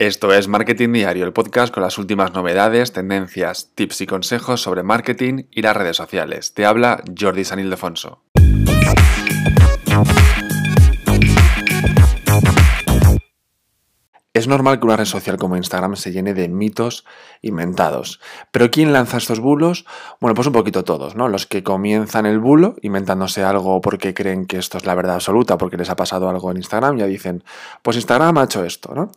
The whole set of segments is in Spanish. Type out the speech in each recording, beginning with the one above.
Esto es Marketing Diario, el podcast con las últimas novedades, tendencias, tips y consejos sobre marketing y las redes sociales. Te habla Jordi San Ildefonso. Es normal que una red social como Instagram se llene de mitos inventados. Pero ¿quién lanza estos bulos? Bueno, pues un poquito todos, ¿no? Los que comienzan el bulo inventándose algo porque creen que esto es la verdad absoluta, porque les ha pasado algo en Instagram, ya dicen, pues Instagram ha hecho esto, ¿no?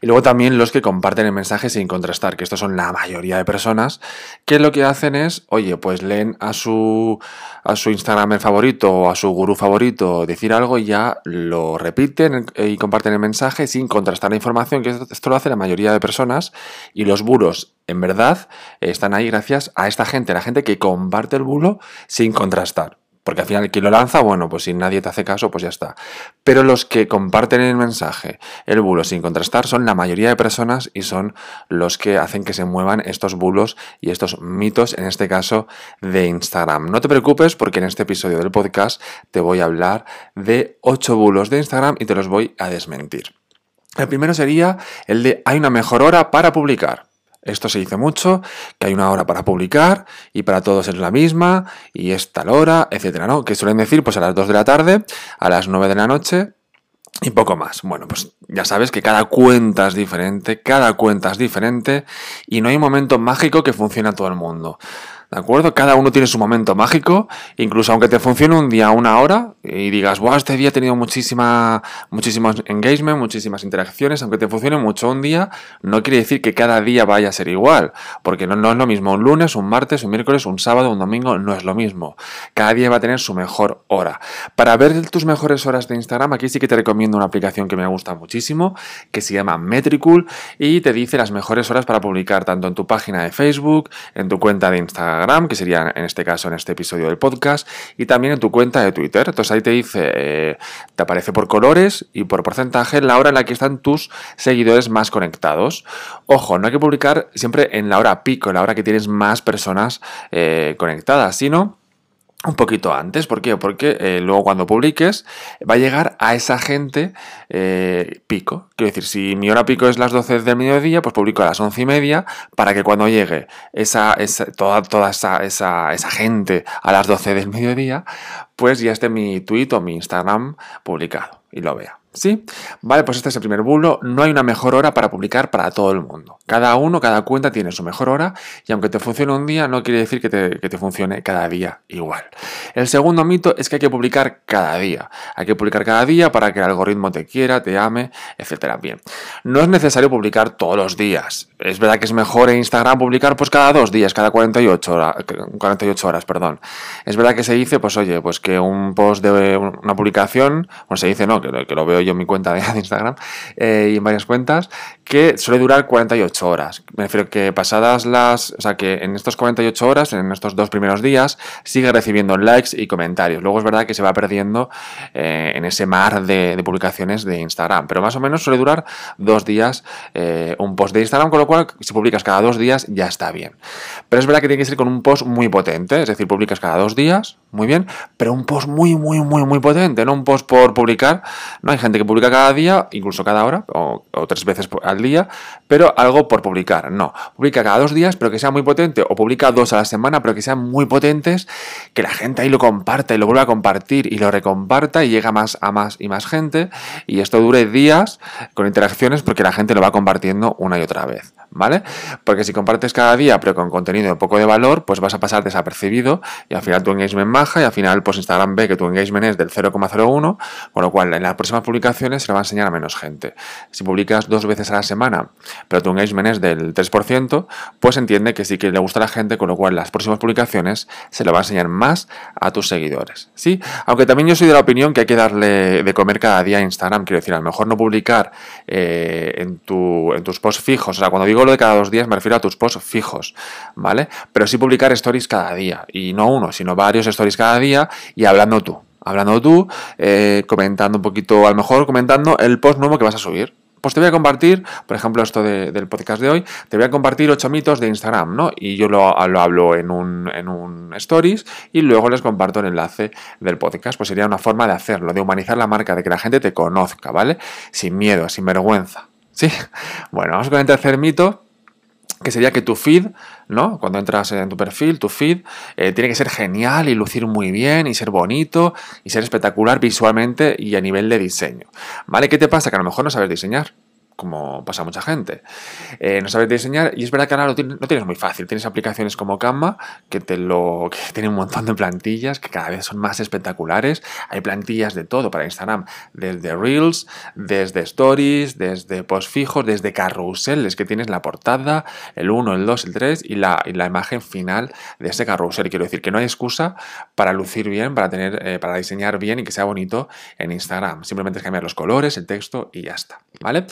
Y luego también los que comparten el mensaje sin contrastar, que estos son la mayoría de personas, que lo que hacen es, oye, pues leen a su, a su Instagram favorito o a su gurú favorito decir algo y ya lo repiten y comparten el mensaje sin contrastar la información que esto lo hace la mayoría de personas y los bulos en verdad están ahí gracias a esta gente, la gente que comparte el bulo sin contrastar. Porque al final quien lo lanza, bueno, pues si nadie te hace caso, pues ya está. Pero los que comparten el mensaje, el bulo sin contrastar, son la mayoría de personas y son los que hacen que se muevan estos bulos y estos mitos, en este caso de Instagram. No te preocupes porque en este episodio del podcast te voy a hablar de 8 bulos de Instagram y te los voy a desmentir. El primero sería el de hay una mejor hora para publicar. Esto se dice mucho, que hay una hora para publicar y para todos es la misma y es tal hora, etcétera, ¿no? Que suelen decir pues a las 2 de la tarde, a las 9 de la noche y poco más. Bueno, pues ya sabes que cada cuenta es diferente, cada cuenta es diferente y no hay un momento mágico que funcione a todo el mundo. ¿De acuerdo? Cada uno tiene su momento mágico, incluso aunque te funcione un día, una hora, y digas, wow, este día he tenido muchísima, muchísimos engagement, muchísimas interacciones, aunque te funcione mucho un día, no quiere decir que cada día vaya a ser igual, porque no, no es lo mismo un lunes, un martes, un miércoles, un sábado, un domingo, no es lo mismo. Cada día va a tener su mejor hora. Para ver tus mejores horas de Instagram, aquí sí que te recomiendo una aplicación que me gusta muchísimo, que se llama Metricool, y te dice las mejores horas para publicar tanto en tu página de Facebook, en tu cuenta de Instagram, que sería en este caso en este episodio del podcast, y también en tu cuenta de Twitter. Entonces ahí te dice, eh, te aparece por colores y por porcentaje la hora en la que están tus seguidores más conectados. Ojo, no hay que publicar siempre en la hora pico, en la hora que tienes más personas eh, conectadas, sino un poquito antes. ¿Por qué? Porque eh, luego cuando publiques va a llegar a esa gente eh, pico. Quiero decir, si mi hora pico es las 12 del mediodía, pues publico a las 11 y media para que cuando llegue esa, toda, toda esa, esa, esa gente a las 12 del mediodía, pues ya esté mi tweet o mi Instagram publicado y lo vea. ¿Sí? Vale, pues este es el primer bulo. No hay una mejor hora para publicar para todo el mundo. Cada uno, cada cuenta tiene su mejor hora y aunque te funcione un día, no quiere decir que te, funcione cada día igual. El segundo mito es que hay que publicar cada día. Hay que publicar cada día para que el algoritmo te quiera, te ame, etcétera. Bien, no es necesario publicar todos los días. Es verdad que es mejor en Instagram publicar pues cada dos días, cada 48 horas, 48 horas, perdón. Es verdad que se dice, pues oye, pues que un post de una publicación, bueno, se dice no, que lo veo yo en mi cuenta de Instagram eh, y en varias cuentas, que suele durar 48 horas. Me refiero que pasadas las, o sea, que en estos 48 horas, en estos dos primeros días, sigue recibiendo likes y comentarios. Luego es verdad que se va perdiendo eh, en ese mar de, publicaciones de Instagram, pero más o menos suele durar dos días eh, un post de Instagram, con lo cual si publicas cada dos días ya está bien. Pero es verdad que tiene que ser con un post muy potente, es decir, publicas cada dos días, muy bien, pero un post muy, muy, muy, muy potente, no un post por publicar. No hay gente que publica cada día, incluso cada hora, o, tres veces al día, pero algo por publicar. No, publica cada dos días, pero que sea muy potente, o publica dos a la semana, pero que sean muy potentes, que la gente ahí lo comparta y lo vuelva a compartir y lo recomparta y llega más a más y más gente, y esto dure días con interacciones porque la gente lo va compartiendo una y otra vez. ¿vale? Porque si compartes cada día pero con contenido de poco de valor, pues vas a pasar desapercibido y al final tu engagement baja y al final pues Instagram ve que tu engagement es del 0,01, con lo cual en las próximas publicaciones se le va a enseñar a menos gente. Si publicas dos veces a la semana pero tu engagement es del 3%, pues entiende que sí que le gusta a la gente, con lo cual las próximas publicaciones se lo va a enseñar más a tus seguidores, ¿sí? Aunque también yo soy de la opinión que hay que darle de comer cada día a Instagram, quiero decir, a lo mejor no publicar eh, en, en tus posts fijos, o sea, cuando digo lo de cada dos días me refiero a tus posts fijos, ¿vale? Pero sí publicar stories cada día. Y no uno, sino varios stories cada día y hablando tú. Hablando tú, eh, comentando un poquito, a lo mejor comentando el post nuevo que vas a subir. Pues te voy a compartir, por ejemplo, esto del podcast de hoy, te voy a compartir ocho mitos de Instagram, ¿no? Y yo lo, lo hablo en un, en un stories y luego les comparto el enlace del podcast. Pues sería una forma de hacerlo, de humanizar la marca, de que la gente te conozca, ¿vale? Sin miedo, sin vergüenza. ¿Sí? Bueno, vamos con el tercer mito, que sería que tu feed, ¿no? Cuando entras en tu perfil, tu feed, eh, tiene que ser genial y lucir muy bien y ser bonito y ser espectacular visualmente y a nivel de diseño. ¿Vale? ¿Qué te pasa? Que a lo mejor no sabes diseñar como pasa mucha gente. Eh, no sabes diseñar y es verdad que ahora lo tienes, muy fácil. Tienes aplicaciones como Canva que te lo que tienen un montón de plantillas que cada vez son más espectaculares. Hay plantillas de todo para Instagram, desde Reels, desde Stories, desde post fijos, desde carruseles que tienes la portada, el 1, el 2, el 3 y la, y la imagen final de ese carrusel. Quiero decir que no hay excusa para lucir bien, para tener, eh, para diseñar bien y que sea bonito en Instagram. Simplemente es cambiar los colores, el texto y ya está. ¿Vale?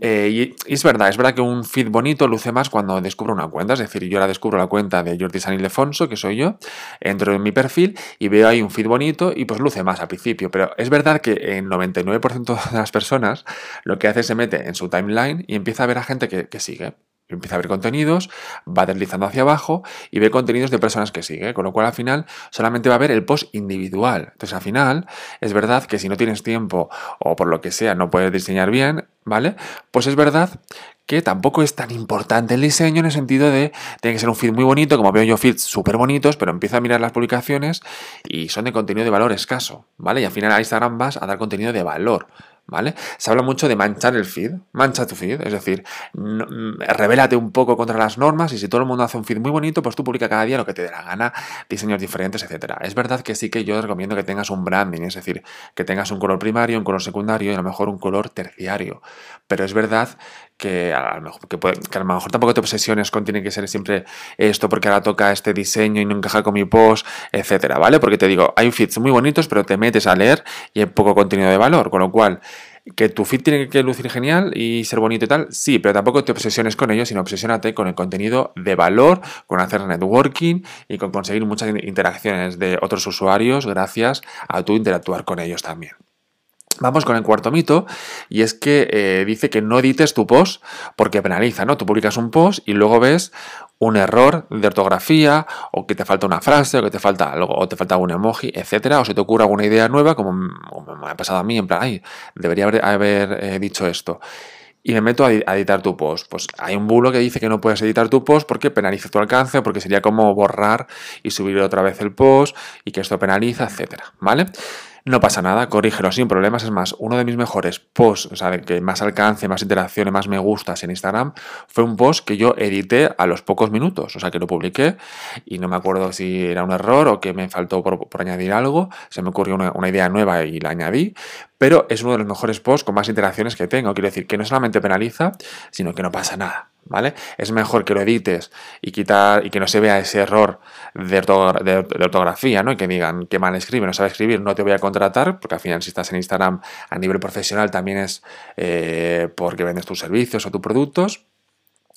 Eh, y, es verdad, es verdad que un feed bonito luce más cuando descubro una cuenta. Es decir, yo la descubro la cuenta de Jordi San Ildefonso, que soy yo, entro en mi perfil y veo ahí un feed bonito y pues luce más al principio. Pero es verdad que el 99% de las personas lo que hace es se mete en su timeline y empieza a ver a gente que sigue empieza a ver contenidos, va deslizando hacia abajo y ve contenidos de personas que sigue, con lo cual al final solamente va a ver el post individual. Entonces al final es verdad que si no tienes tiempo o por lo que sea no puedes diseñar bien, ¿vale? Pues es verdad que tampoco es tan importante el diseño en el sentido de tiene que ser un feed muy bonito, como veo yo feeds súper bonitos, pero empieza a mirar las publicaciones y son de contenido de valor escaso, ¿vale? Y al final a Instagram vas a dar contenido de valor. ¿Vale? Se habla mucho de manchar el feed, mancha tu feed, es decir, mm, revélate un poco contra las normas y si todo el mundo hace un feed muy bonito, pues tú publica cada día lo que te dé la gana, diseños diferentes, etcétera. Es verdad que sí que yo recomiendo que tengas un branding, es decir, que tengas un color primario, un color secundario y a lo mejor un color terciario, pero es verdad que a, lo mejor, que, lo mejor tampoco te obsesiones con tiene que ser siempre esto porque ahora toca este diseño y no encaja con mi post, etcétera, ¿vale? Porque te digo, hay feeds muy bonitos, pero te metes a leer y hay poco contenido de valor, con lo cual que tu feed tiene que lucir genial y ser bonito y tal, sí, pero tampoco te obsesiones con ello, sino obsesiónate con el contenido de valor, con hacer networking y con conseguir muchas interacciones de otros usuarios gracias a tu interactuar con ellos también. Vamos con el cuarto mito, y es que eh, dice que no edites tu post porque penaliza, ¿no? Tú publicas un post y luego ves un error de ortografía, o que te falta una frase, o que te falta algo, o te falta un emoji, etcétera, o se te ocurre alguna idea nueva, como, me ha pasado a mí, en plan, ay, debería haber, eh, dicho esto. Y me meto a, editar tu post. Pues hay un bulo que dice que no puedes editar tu post porque penaliza tu alcance, porque sería como borrar y subir otra vez el post, y que esto penaliza, etcétera, ¿vale? No pasa nada, corrígelo sin problemas. Es más, uno de mis mejores posts, o sea, que más alcance, más interacción y más me gustas en Instagram, fue un post que yo edité a los pocos minutos. O sea, que lo publiqué y no me acuerdo si era un error o que me faltó por, añadir algo. Se me ocurrió una, una idea nueva y la añadí. Pero es uno de los mejores posts con más interacciones que tengo. Quiero decir que no solamente penaliza, sino que no pasa nada. ¿Vale? Es mejor que lo edites y quitar y que no se vea ese error de, ortografía, ¿no? Y que digan que mal escribe, no sabe escribir, no te voy a contratar, porque al final si estás en Instagram a nivel profesional también es eh, porque vendes tus servicios o tus productos.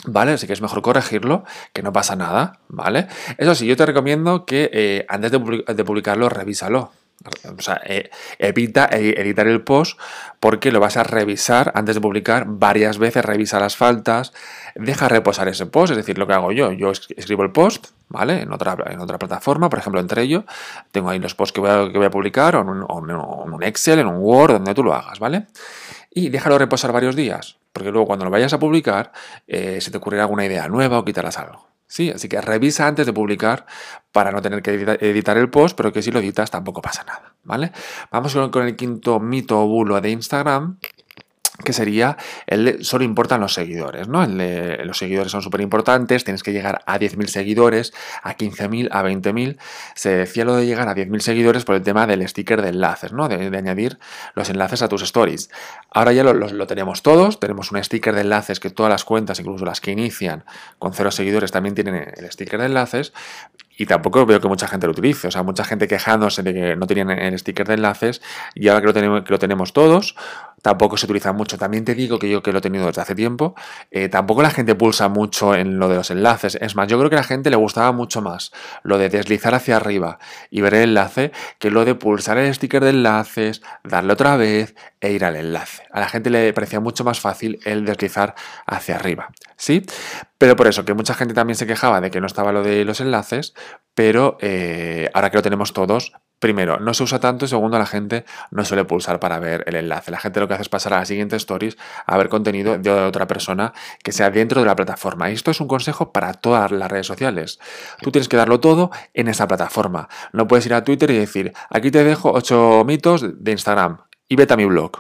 ¿Vale? Así que es mejor corregirlo, que no pasa nada, ¿vale? Eso sí, yo te recomiendo que eh, antes de publicarlo, revísalo, o sea, eh, evita editar el post porque lo vas a revisar antes de publicar varias veces, revisa las faltas, deja reposar ese post, es decir, lo que hago yo, yo escribo el post, ¿vale? En otra, en otra plataforma, por ejemplo, entre ellos, tengo ahí los posts que voy a, que voy a publicar, o en, un, Excel, en un Word, donde tú lo hagas, ¿vale? Y déjalo reposar varios días, porque luego cuando lo vayas a publicar, eh, se te ocurrirá alguna idea nueva o quitarás algo. Sí, así que revisa antes de publicar para no tener que editar el post, pero que si lo editas tampoco pasa nada, ¿vale? Vamos con el quinto mito o bulo de Instagram, que sería el solo importan los seguidores, ¿no? Los seguidores son súper importantes, tienes que llegar a 10.000 seguidores, a 15.000, a 20.000. Se decía lo de llegar a 10.000 seguidores por el tema del sticker de enlaces, ¿no? De, añadir los enlaces a tus stories. Ahora ya lo, tenemos todos, tenemos un sticker de enlaces que todas las cuentas, incluso las que inician con cero seguidores, también tienen el sticker de enlaces, y tampoco veo que mucha gente lo utilice. O sea, mucha gente quejándose de que no tenían el sticker de enlaces y ahora que lo tenemos, todos, tampoco se utiliza mucho. También te digo que yo que lo he tenido desde hace tiempo, eh, tampoco la gente pulsa mucho en lo de los enlaces. Es más, yo creo que a la gente le gustaba mucho más lo de deslizar hacia arriba y ver el enlace que lo de pulsar el sticker de enlaces, darle otra vez, e ir al enlace. A la gente le parecía mucho más fácil el deslizar hacia arriba, ¿sí? Pero por eso, que mucha gente también se quejaba de que no estaba lo de los enlaces, pero eh, ahora que lo tenemos todos, primero, no se usa tanto y segundo, la gente no suele pulsar para ver el enlace. La gente lo que hace es pasar a las siguientes stories a ver contenido de otra persona que sea dentro de la plataforma. Y esto es un consejo para todas las redes sociales. Tú tienes que darlo todo en esa plataforma. No puedes ir a Twitter y decir, aquí te dejo 8 mitos de Instagram y vete a mi blog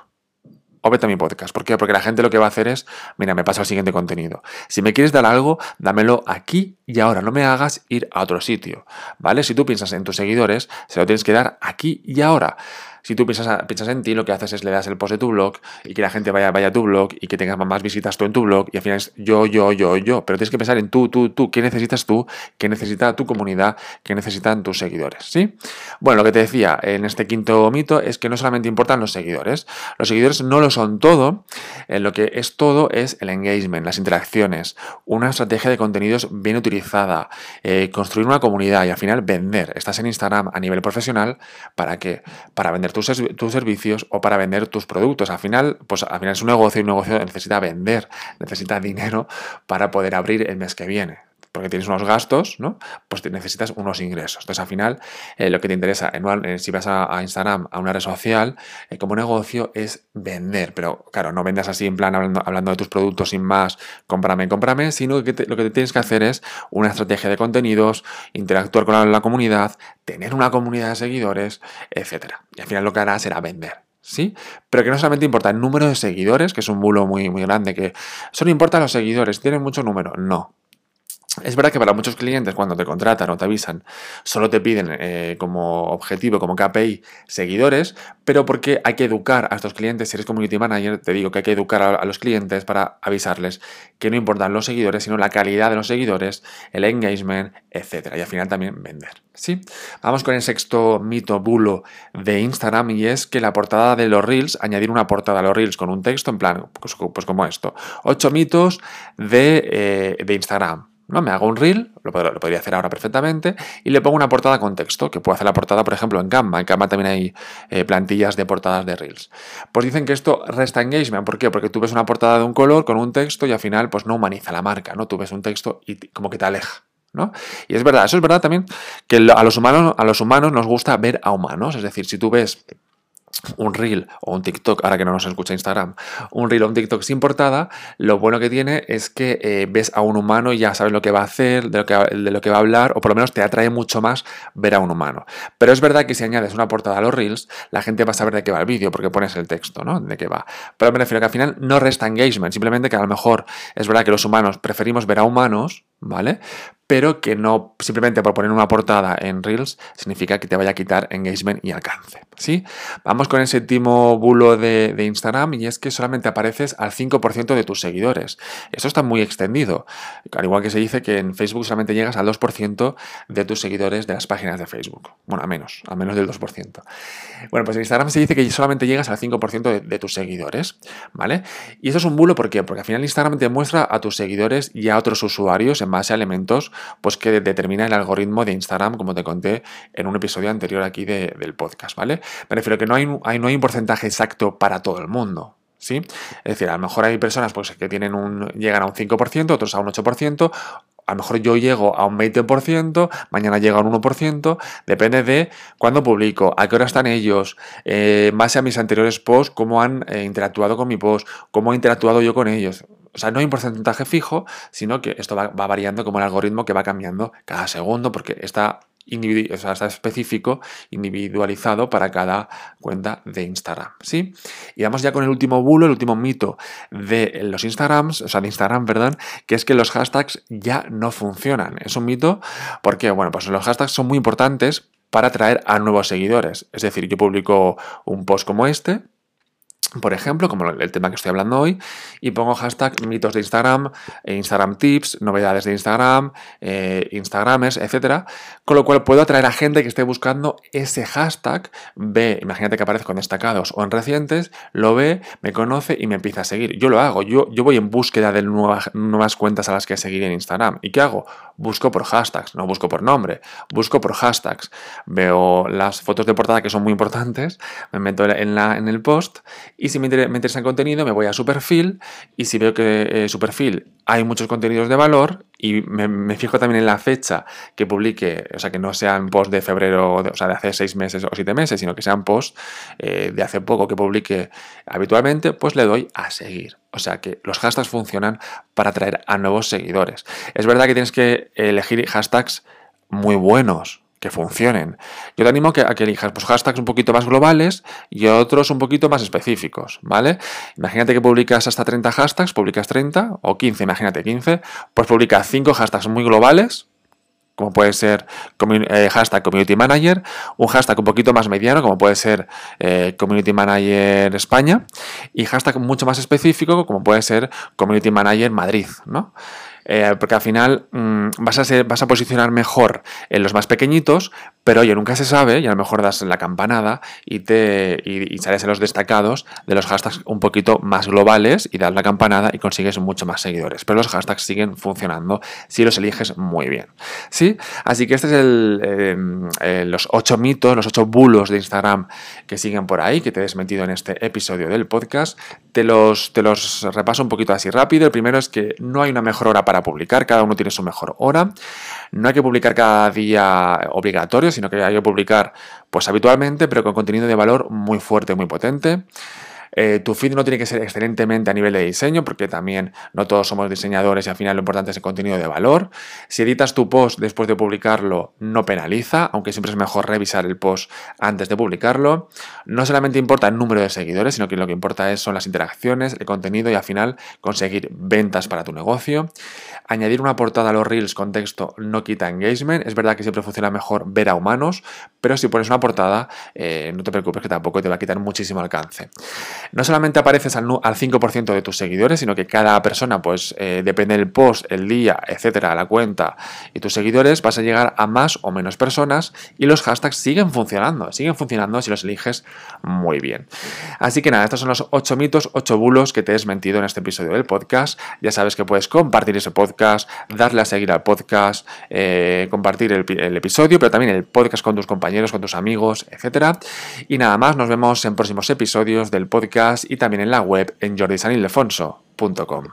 o vete a mi podcast. ¿Por qué? Porque la gente lo que va a hacer es, mira, me pasa el siguiente contenido. Si me quieres dar algo, dámelo aquí y ahora. No me hagas ir a otro sitio, ¿vale? Si tú piensas en tus seguidores, se lo tienes que dar aquí y ahora. Si tú piensas, piensas en ti, lo que haces es le das el post de tu blog y que la gente vaya, vaya a tu blog y que tengas más visitas tú en tu blog y al final es yo, yo, yo, yo. Pero tienes que pensar en tú, tú, tú. ¿Qué necesitas tú? ¿Qué necesita tu comunidad? ¿Qué necesitan tus seguidores? ¿Sí? Bueno, lo que te decía en este quinto mito es que no solamente importan los seguidores. Los seguidores no lo son todo. Eh, lo que es todo es el engagement, las interacciones, una estrategia de contenidos bien utilizada, eh, construir una comunidad y al final vender. Estás en Instagram a nivel profesional para qué? Para vender tus, tus, servicios o para vender tus productos. Al final, pues al final es un negocio y un negocio necesita vender, necesita dinero para poder abrir el mes que viene porque tienes unos gastos, ¿no? Pues necesitas unos ingresos. Entonces, al final, eh, lo que te interesa, en, si vas a, Instagram, a una red social, eh, como negocio, es vender. Pero, claro, no vendas así en plan hablando, de tus productos sin más, cómprame, cómprame, sino que lo que tienes que hacer es una estrategia de contenidos, interactuar con la, comunidad, tener una comunidad de seguidores, etc. Y al final lo que harás será vender. ¿sí? Pero que no solamente importa el número de seguidores, que es un bulo muy, muy grande, que solo importan los seguidores, tienen mucho número. No. Es verdad que para muchos clientes cuando te contratan o te avisan solo te piden eh, como objetivo, como KPI, seguidores, pero porque hay que educar a estos clientes, si eres community manager, te digo que hay que educar a, los clientes para avisarles que no importan los seguidores, sino la calidad de los seguidores, el engagement, etc. Y al final también vender. ¿sí? Vamos con el sexto mito bulo de Instagram y es que la portada de los Reels, añadir una portada a los Reels con un texto en plan, pues, pues como esto. Ocho mitos de, eh, de Instagram. ¿No? Me hago un reel, lo, podría hacer ahora perfectamente, y le pongo una portada con texto, que puedo hacer la portada, por ejemplo, en Canva. En Canva también hay eh, plantillas de portadas de reels. Pues dicen que esto resta engagement. ¿Por qué? Porque tú ves una portada de un color con un texto y al final pues no humaniza la marca, ¿no? Tú ves un texto y como que te aleja. ¿No? Y es verdad, eso es verdad también que a los humanos, a los humanos nos gusta ver a humanos. Es decir, si tú ves un reel o un TikTok, ahora que no nos escucha Instagram, un reel o un TikTok sin portada, lo bueno que tiene es que eh, ves a un humano y ya sabes lo que va a hacer, de lo que, de lo que va a hablar, o por lo menos te atrae mucho más ver a un humano. Pero es verdad que si añades una portada a los reels, la gente va a saber de qué va el vídeo, porque pones el texto, ¿no? De qué va. Pero me refiero que al final no resta engagement, simplemente que a lo mejor es verdad que los humanos preferimos ver a humanos, ¿vale? Pero que no simplemente por poner una portada en Reels significa que te vaya a quitar engagement y alcance, ¿sí? Vamos con el séptimo bulo de, Instagram y es que solamente apareces al 5% de tus seguidores. Eso está muy extendido. Al igual que se dice que en Facebook solamente llegas al 2% de tus seguidores de las páginas de Facebook. Bueno, a menos, a menos del 2%. Bueno, pues en Instagram se dice que solamente llegas al 5% de, tus seguidores, ¿vale? Y eso es un bulo, ¿por qué? Porque al final Instagram te muestra a tus seguidores y a otros usuarios en base a elementos pues, que determina el algoritmo de Instagram, como te conté en un episodio anterior aquí del podcast, ¿vale? Me refiero que no hay, no hay un porcentaje exacto para todo el mundo, ¿sí? Es decir, a lo mejor hay personas pues, que tienen un, llegan a un 5%, otros a un 8%, a lo mejor yo llego a un 20%, mañana llega a un 1%, depende de cuándo publico, a qué hora están ellos, eh, más a mis anteriores posts, cómo han eh, interactuado con mi post, cómo he interactuado yo con ellos. O sea, no hay un porcentaje fijo, sino que esto va, va variando como el algoritmo que va cambiando cada segundo, porque está específico, individualizado para cada cuenta de Instagram. ¿sí? Y vamos ya con el último bulo, el último mito de los Instagrams, o sea, de Instagram, perdón, que es que los hashtags ya no funcionan. Es un mito porque, bueno, pues los hashtags son muy importantes para atraer a nuevos seguidores. Es decir, yo publico un post como este, por ejemplo, como el tema que estoy hablando hoy, y pongo hashtag mitos de Instagram, e Instagram tips, novedades de Instagram, eh, Instagramers, etc. Con lo cual puedo atraer a gente que esté buscando ese hashtag, ve, imagínate que aparezco en destacados o en recientes, lo ve, me conoce y me empieza a seguir. Yo lo hago, yo, yo voy en búsqueda de nuevas, nuevas cuentas a las que seguir en Instagram. ¿Y qué hago? Busco por hashtags, no busco por nombre, busco por hashtags. Veo las fotos de portada que son muy importantes, me meto en, la, en el post Y si me interesa el contenido, me voy a su perfil y si veo que eh, su perfil hay muchos contenidos de valor y me, fijo también en la fecha que publique, o sea, que no sean posts de febrero, o sea, de hace seis meses o siete meses, sino que sean posts eh, de hace poco que publique habitualmente, pues le doy a seguir. O sea que los hashtags funcionan para atraer a nuevos seguidores. Es verdad que tienes que elegir hashtags muy buenos, que funcionen. Yo te animo a que, a que elijas pues, hashtags un poquito más globales y otros un poquito más específicos, ¿vale? Imagínate que publicas hasta 30 hashtags, publicas 30 o 15, imagínate 15, pues publica 5 hashtags muy globales, como puede ser eh, hashtag Community Manager, un hashtag un poquito más mediano, como puede ser eh, Community Manager España, y hashtag mucho más específico, como puede ser Community Manager Madrid, ¿no? Eh, porque al final mm, vas, a posicionar mejor en los más pequeñitos, pero oye, nunca se sabe y a lo mejor das la campanada y, te, y, sales en los destacados de los hashtags un poquito más globales y das la campanada y consigues mucho más seguidores. Pero los hashtags siguen funcionando si los eliges muy bien. ¿Sí? Así que este es el, em, eh, los ocho mitos, los ocho bulos de Instagram que siguen por ahí, que te he desmentido en este episodio del podcast. Te los, te los repaso un poquito así rápido. El primero es que no hay una mejor hora para publicar, cada uno tiene su mejor hora. No hay que publicar cada día obligatorio, sino que hay que publicar pues habitualmente, pero con contenido de valor muy fuerte, muy potente. Eh, tu feed no tiene que ser excelentemente a nivel de diseño, porque también no todos somos diseñadores y al final lo importante es el contenido de valor. Si editas tu post después de publicarlo, no penaliza, aunque siempre es mejor revisar el post antes de publicarlo. No solamente importa el número de seguidores, sino que lo que importa es, son las interacciones, el contenido y al final conseguir ventas para tu negocio. Añadir una portada a los reels con texto no quita engagement. Es verdad que siempre funciona mejor ver a humanos, pero si pones una portada, eh, no te preocupes que tampoco te va a quitar muchísimo alcance no solamente apareces al, 5% de tus seguidores, sino que cada persona, pues eh, depende del post, el día, etcétera, la cuenta y tus seguidores, vas a llegar a más o menos personas y los hashtags siguen funcionando, siguen funcionando si los eliges muy bien. Así que nada, estos son los 8 mitos, 8 bulos que te he desmentido en este episodio del podcast. Ya sabes que puedes compartir ese podcast, darle a seguir al podcast, eh, compartir el, el episodio, pero también el podcast con tus compañeros, con tus amigos, etcétera. Y nada más, nos vemos en próximos episodios del y también en la web en jordisanildefonso.com.